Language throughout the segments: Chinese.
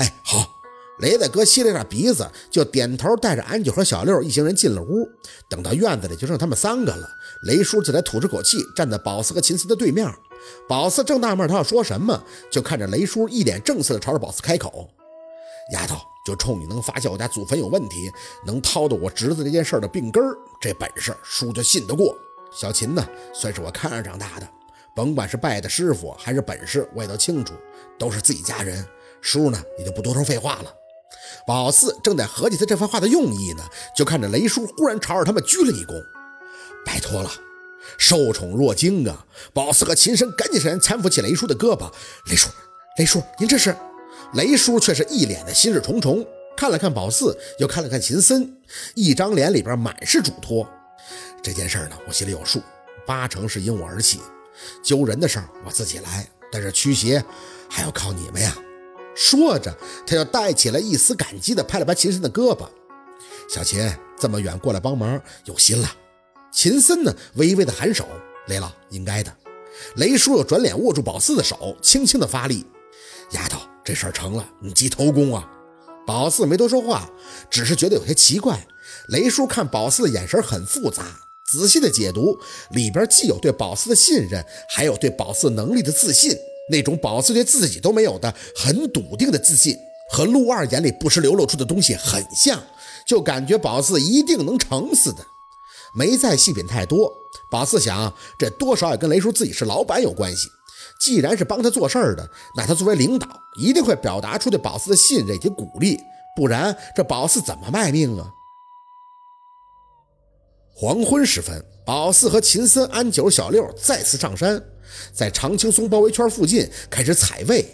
哎，好。雷大哥吸了下鼻子，就点头，带着安九和小六一行人进了屋。等到院子里就剩他们三个了，雷叔就来吐着口气，站在宝四和秦四的对面。宝四正纳闷他要说什么，就看着雷叔一脸正色的朝着宝四开口：“丫头，就冲你能发现我家祖坟有问题，能掏到我侄子这件事的病根儿，这本事叔就信得过。小秦呢，算是我看着长大的，甭管是拜的师傅还是本事，我也都清楚，都是自己家人。叔呢，也就不多说废话了。”宝四正在合计他这番话的用意呢，就看着雷叔忽然朝着他们鞠了一躬：“拜托了，受宠若惊啊！”宝四和秦深赶紧上前搀扶起雷叔的胳膊。雷叔，雷叔，您这是？雷叔却是？一脸的心事重重，看了看宝四，又看了看秦森，一张脸里边满是？嘱托。这件事呢，我心里有数，八成是？因我而起。揪人的事儿我自己来，但是？驱邪还要靠你们呀。说着，他又带起了一丝感激的拍了拍秦森的胳膊：“小秦这么远过来帮忙，有心了。”秦森呢，微微的颔首：“雷老，应该的。”雷叔又转脸握住宝四的手，轻轻的发力：“丫头，这事儿成了，你记头功啊。”宝四没多说话，只是觉得有些奇怪。雷叔看宝四的眼神很复杂，仔细的解读里边既有对宝四的信任，还有对宝四能力的自信。那种宝四对自己都没有的很笃定的自信，和陆二眼里不时流露出的东西很像，就感觉宝四一定能成似的。没再细品太多，宝四想，这多少也跟雷叔自己是老板有关系。既然是帮他做事儿的，那他作为领导一定会表达出对宝四的信任以及鼓励，不然这宝四怎么卖命啊？黄昏时分，宝四和秦森、安九、小六再次上山。在常青松包围圈附近开始采位，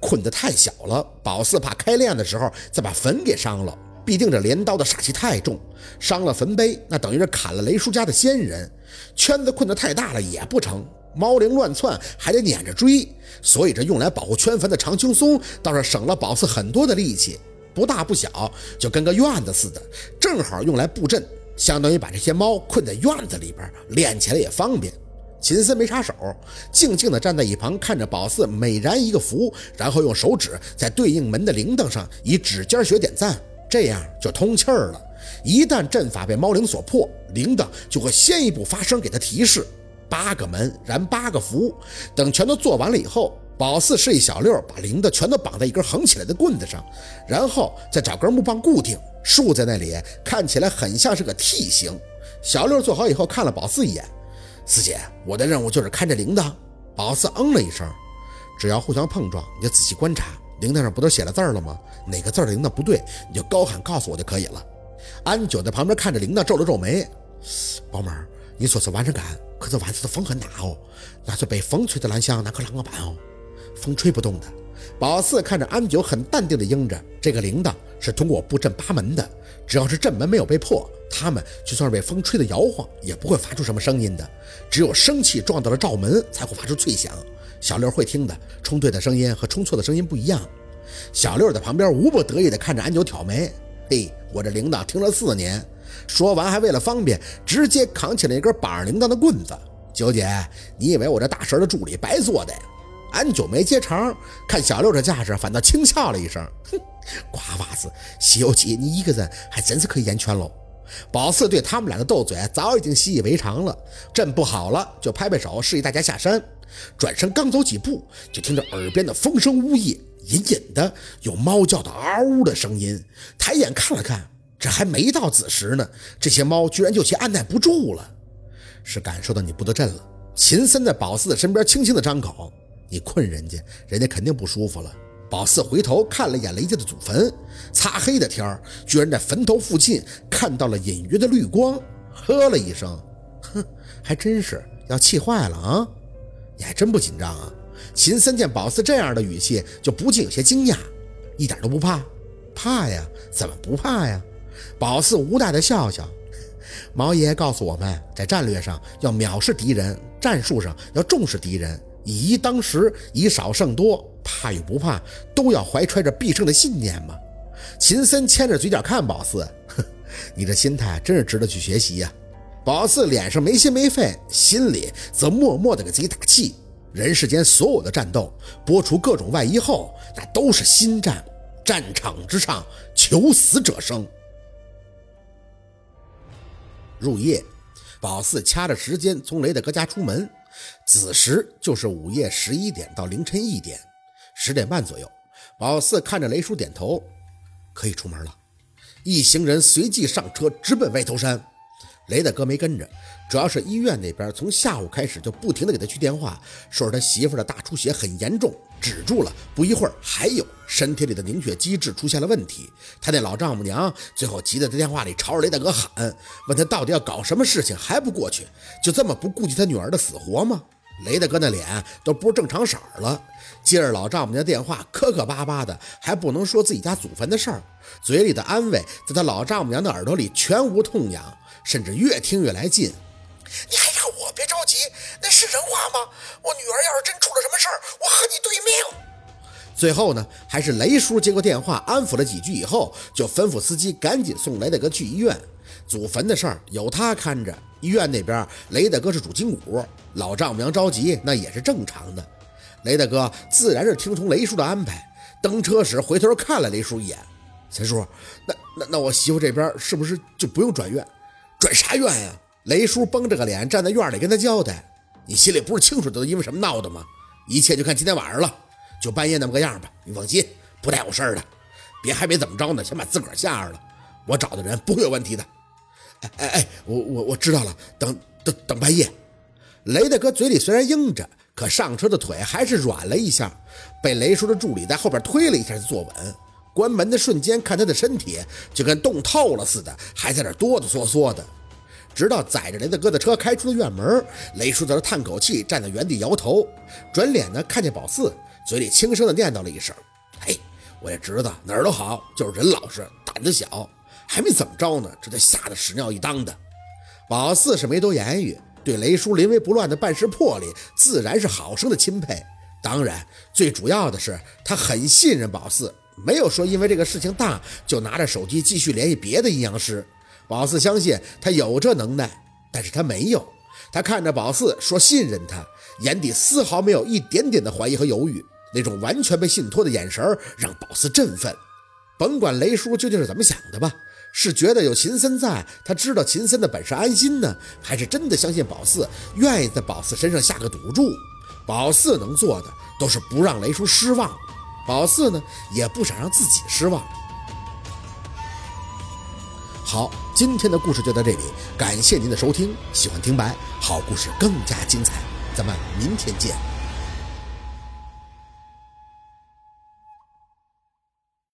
困得太小了。宝四怕开练的时候再把坟给伤了，必定这镰刀的煞气太重，伤了坟碑，那等于是砍了雷叔家的先人。圈子困得太大了也不成，猫灵乱窜还得撵着追，所以这用来保护圈坟的常青松倒是省了宝四很多的力气，不大不小，就跟个院子似的，正好用来布阵，相当于把这些猫困在院子里边，练起来也方便。秦森没插手，静静地站在一旁，看着宝四每燃一个符，然后用手指在对应门的铃铛上以指尖学点赞，这样就通气儿了。一旦阵法被猫灵所破，铃铛就会先一步发声给他提示。八个门燃八个符，等全都做完了以后，宝四示意小六把铃铛全都绑在一根横起来的棍子上，然后再找根木棒固定，竖在那里，看起来很像是个 T 形。小六做好以后，看了宝四一眼。四姐，我的任务就是看着铃铛。宝四嗯了一声，只要互相碰撞，你就仔细观察，铃铛上不都写了字了吗？哪个字的铃铛不对，你就高喊告诉我就可以了。安九在旁边看着铃铛，皱了皱眉。宝妹，你说是晚上干，可这晚上的风很大哦，那是被风吹的蓝香，那可啷个办哦？风吹不动的。宝四看着安九，很淡定的应着，这个铃铛是通过布阵八门的，只要是阵门没有被破。他们就算是被风吹得摇晃，也不会发出什么声音的。只有生气撞到了罩门，才会发出脆响。小六会听的，冲对的声音和冲错的声音不一样。小六在旁边无不得意地看着安九挑眉：“嘿，我这铃铛听了四年。”说完，还为了方便，直接扛起了一根绑着铃铛的棍子。九姐，你以为我这大神的助理白做的呀？安九没接茬，看小六这架势，反倒轻笑了一声：“哼，瓜娃子，西游记你一个人还真是可以演全喽。”宝四对他们俩的斗嘴早已经习以为常了，朕不好了就拍拍手示意大家下山。转身刚走几步，就听着耳边的风声呜咽，隐隐的有猫叫的嗷呜的声音。抬眼看了看，这还没到子时呢，这些猫居然就些按耐不住了，是感受到你不得阵了。秦森在宝四的身边轻轻的张口：“你困人家，人家肯定不舒服了。”宝四回头看了眼雷家的祖坟，擦黑的天儿，居然在坟头附近看到了隐约的绿光，呵了一声，哼，还真是要气坏了啊！你还真不紧张啊？秦森见宝四这样的语气，就不禁有些惊讶，一点都不怕？怕呀，怎么不怕呀？宝四无奈的笑笑，毛爷爷告诉我们在战略上要藐视敌人，战术上要重视敌人，以一当十，以少胜多。怕与不怕，都要怀揣着必胜的信念吗？秦森牵着嘴角看宝四，哼，你这心态真是值得去学习呀。宝四脸上没心没肺，心里则默默地给自己打气。人世间所有的战斗，剥除各种外衣后，那都是心战。战场之上，求死者生。入夜，宝四掐着时间从雷大哥家出门，子时就是午夜十一点到凌晨一点，十点半左右。宝四看着雷叔点头，可以出门了。一行人随即上车，直奔外头山。雷大哥没跟着，主要是医院那边从下午开始就不停的给他去电话，说是他媳妇的大出血很严重，止住了。不一会儿，还有身体里的凝血机制出现了问题。他那老丈母娘最后急得在电话里朝着雷大哥喊，问他到底要搞什么事情还不过去，就这么不顾及他女儿的死活吗？雷大哥那脸都不是正常色儿了，接着老丈母娘电话磕磕巴巴的，还不能说自己家祖坟的事儿，嘴里的安慰在他老丈母娘的耳朵里全无痛痒。甚至越听越来劲，你还让我别着急，那是人话吗？我女儿要是真出了什么事儿，我和你对命。最后呢，还是雷叔接过电话，安抚了几句以后，就吩咐司机赶紧送雷大哥去医院。祖坟的事儿有他看着，医院那边雷大哥是主筋骨，老丈母娘着急那也是正常的。雷大哥自然是听从雷叔的安排，登车时回头看了雷叔一眼：“三叔，那那那我媳妇这边是不是就不用转院？”转啥院呀？雷叔绷着个脸站在院里跟他交代：“你心里不是清楚都因为什么闹的吗？一切就看今天晚上了，就半夜那么个样吧。你放心，不带有事儿的。别还没怎么着呢，先把自个儿吓着了。我找的人不会有问题的。”哎哎哎，我我我知道了。等等等半夜，雷大哥嘴里虽然应着，可上车的腿还是软了一下，被雷叔的助理在后边推了一下才坐稳。关门的瞬间，看他的身体就跟冻透了似的，还在那哆哆嗦嗦的。直到载着雷大哥的车开出了院门，雷叔在那叹口气，站在原地摇头。转脸呢，看见宝四，嘴里轻声的念叨了一声：“嘿，我这侄子哪儿都好，就是人老实，胆子小，还没怎么着呢，这就吓得屎尿一当的。”宝四是没多言语，对雷叔临危不乱的办事魄力，自然是好生的钦佩。当然，最主要的是他很信任宝四。没有说因为这个事情大就拿着手机继续联系别的阴阳师。宝四相信他有这能耐，但是他没有。他看着宝四说信任他，眼底丝毫没有一点点的怀疑和犹豫，那种完全被信托的眼神让宝四振奋。甭管雷叔究竟是怎么想的吧，是觉得有秦森在，他知道秦森的本事安心呢，还是真的相信宝四，愿意在宝四身上下个赌注？宝四能做的都是不让雷叔失望。宝四呢，也不想让自己失望。好，今天的故事就到这里，感谢您的收听。喜欢听白，好故事更加精彩，咱们明天见。